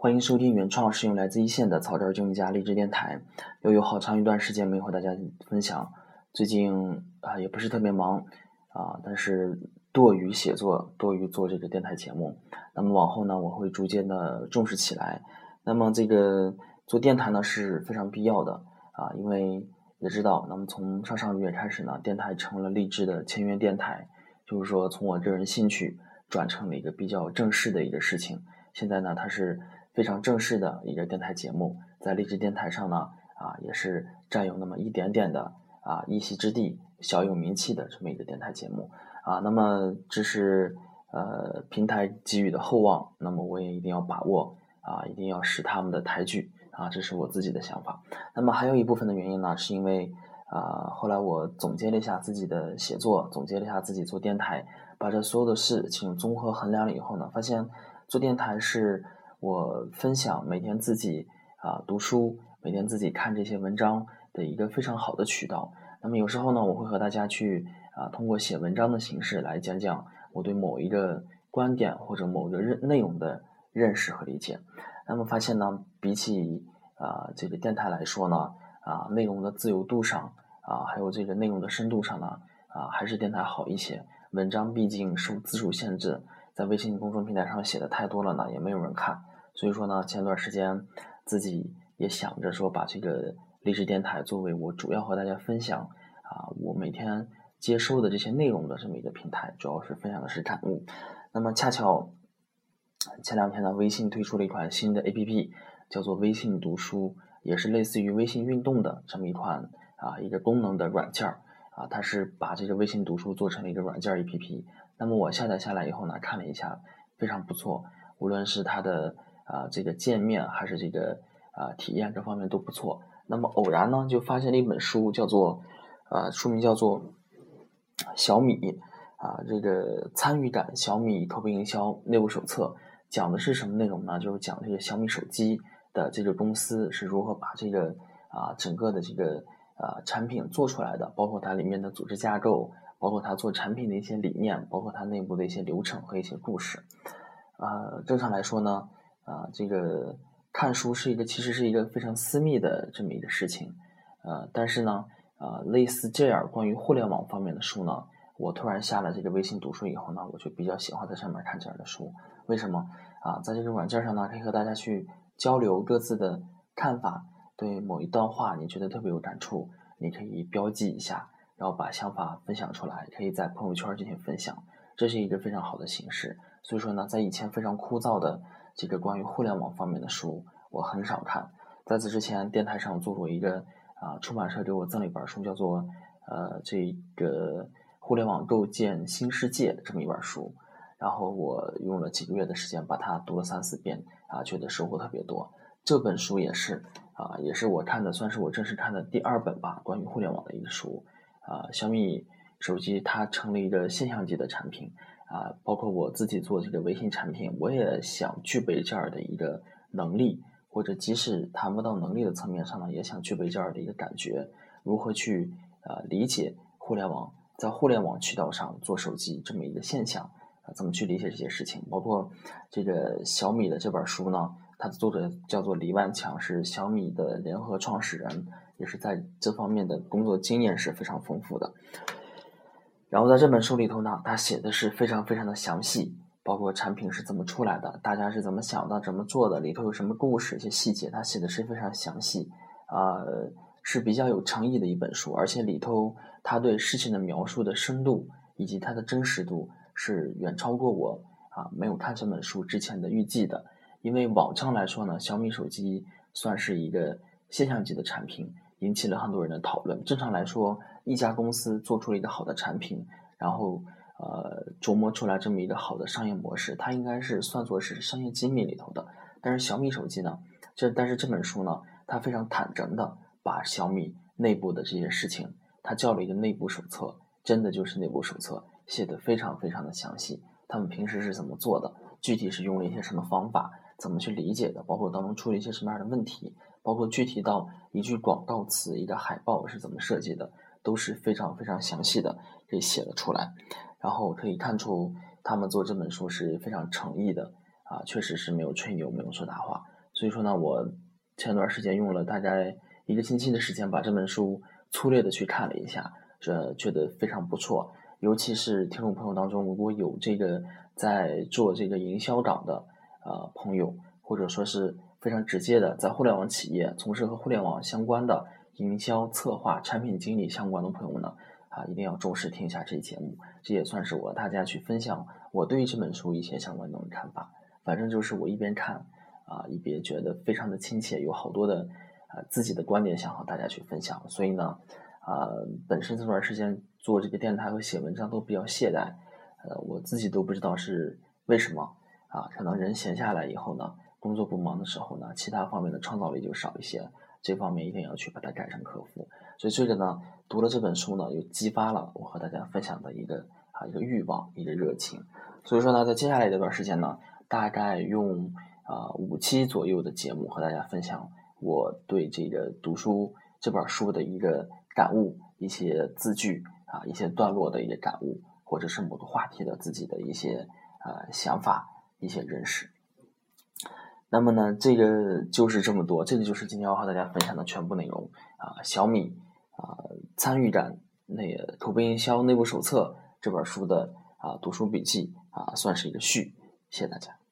欢迎收听原创是用来自一线的草根经济家励志电台。又有好长一段时间没和大家分享，最近啊也不是特别忙啊，但是多于写作，多于做这个电台节目。那么往后呢，我会逐渐的重视起来。那么这个做电台呢是非常必要的啊，因为也知道，那么从上上个月开始呢，电台成了励志的签约电台，就是说从我个人兴趣转成了一个比较正式的一个事情。现在呢，它是非常正式的一个电台节目，在励志电台上呢，啊，也是占有那么一点点的啊一席之地，小有名气的这么一个电台节目啊。那么这是呃平台给予的厚望，那么我也一定要把握啊，一定要使他们的抬举啊，这是我自己的想法。那么还有一部分的原因呢，是因为啊，后来我总结了一下自己的写作，总结了一下自己做电台，把这所有的事情综合衡量了以后呢，发现。做电台是我分享每天自己啊读书，每天自己看这些文章的一个非常好的渠道。那么有时候呢，我会和大家去啊通过写文章的形式来讲讲我对某一个观点或者某个认内容的认识和理解。那么发现呢，比起啊这个电台来说呢，啊内容的自由度上啊还有这个内容的深度上呢，啊还是电台好一些。文章毕竟受字数限制。在微信公众平台上写的太多了呢，也没有人看。所以说呢，前段时间自己也想着说，把这个励志电台作为我主要和大家分享啊，我每天接收的这些内容的这么一个平台，主要是分享的是感悟。那么恰巧前两天呢，微信推出了一款新的 APP，叫做微信读书，也是类似于微信运动的这么一款啊一个功能的软件儿啊，它是把这个微信读书做成了一个软件 APP。那么我下载下来以后呢，看了一下，非常不错。无论是它的啊这个界面，还是这个啊体验，各方面都不错。那么偶然呢，就发现了一本书，叫做啊书名叫做小米啊这个参与感小米头部营销内部手册，讲的是什么内容呢？就是讲这个小米手机的这个公司是如何把这个啊整个的这个啊产品做出来的，包括它里面的组织架构。包括他做产品的一些理念，包括他内部的一些流程和一些故事。呃，正常来说呢，啊，这个看书是一个其实是一个非常私密的这么一个事情。呃，但是呢，呃，类似这样关于互联网方面的书呢，我突然下了这个微信读书以后呢，我就比较喜欢在上面看这样的书。为什么？啊，在这个软件上呢，可以和大家去交流各自的看法。对某一段话你觉得特别有感触，你可以标记一下。然后把想法分享出来，可以在朋友圈进行分享，这是一个非常好的形式。所以说呢，在以前非常枯燥的这个关于互联网方面的书，我很少看。在此之前，电台上做过一个啊，出版社给我赠了一本书，叫做呃这个互联网构建新世界这么一本书。然后我用了几个月的时间把它读了三四遍，啊，觉得收获特别多。这本书也是啊，也是我看的，算是我正式看的第二本吧，关于互联网的一个书。啊，小米手机它成了一个现象级的产品啊，包括我自己做这个微信产品，我也想具备这样的一个能力，或者即使谈不到能力的层面上呢，也想具备这样的一个感觉，如何去呃理解互联网，在互联网渠道上做手机这么一个现象啊，怎么去理解这些事情？包括这个小米的这本书呢，它的作者叫做李万强，是小米的联合创始人。也是在这方面的工作经验是非常丰富的。然后在这本书里头呢，他写的是非常非常的详细，包括产品是怎么出来的，大家是怎么想的，怎么做的，里头有什么故事，一些细节，他写的是非常详细，啊，是比较有诚意的一本书。而且里头他对事情的描述的深度以及它的真实度是远超过我啊没有看这本书之前的预计的。因为往常来说呢，小米手机算是一个现象级的产品。引起了很多人的讨论。正常来说，一家公司做出了一个好的产品，然后呃琢磨出来这么一个好的商业模式，它应该是算作是商业机密里头的。但是小米手机呢，这但是这本书呢，它非常坦诚的把小米内部的这些事情，它叫了一个内部手册，真的就是内部手册，写的非常非常的详细。他们平时是怎么做的？具体是用了一些什么方法？怎么去理解的？包括当中出了一些什么样的问题？包括具体到一句广告词、一个海报是怎么设计的，都是非常非常详细的，可以写了出来。然后可以看出他们做这本书是非常诚意的啊，确实是没有吹牛，没有说大话。所以说呢，我前段时间用了大概一个星期的时间，把这本书粗略的去看了一下，这觉得非常不错。尤其是听众朋友当中，如果有这个在做这个营销岗的呃朋友，或者说是非常直接的在互联网企业从事和互联网相关的营销策划、产品经理相关的朋友们呢，啊，一定要重视听一下这期节目。这也算是我大家去分享我对于这本书一些相关的看法。反正就是我一边看啊，一边觉得非常的亲切，有好多的啊自己的观点想和大家去分享。所以呢，啊，本身这段时间。做这个电台和写文章都比较懈怠，呃，我自己都不知道是为什么啊。可能人闲下来以后呢，工作不忙的时候呢，其他方面的创造力就少一些，这方面一定要去把它改善克服。所以这个呢，读了这本书呢，又激发了我和大家分享的一个啊一个欲望，一个热情。所以说呢，在接下来这段时间呢，大概用啊五期左右的节目和大家分享我对这个读书这本书的一个感悟，一些字句。啊，一些段落的一些感悟，或者是某个话题的自己的一些呃想法、一些认识。那么呢，这个就是这么多，这个就是今天要和大家分享的全部内容啊。小米啊，参与感那个口碑营销内部手册这本书的啊读书笔记啊，算是一个序。谢谢大家。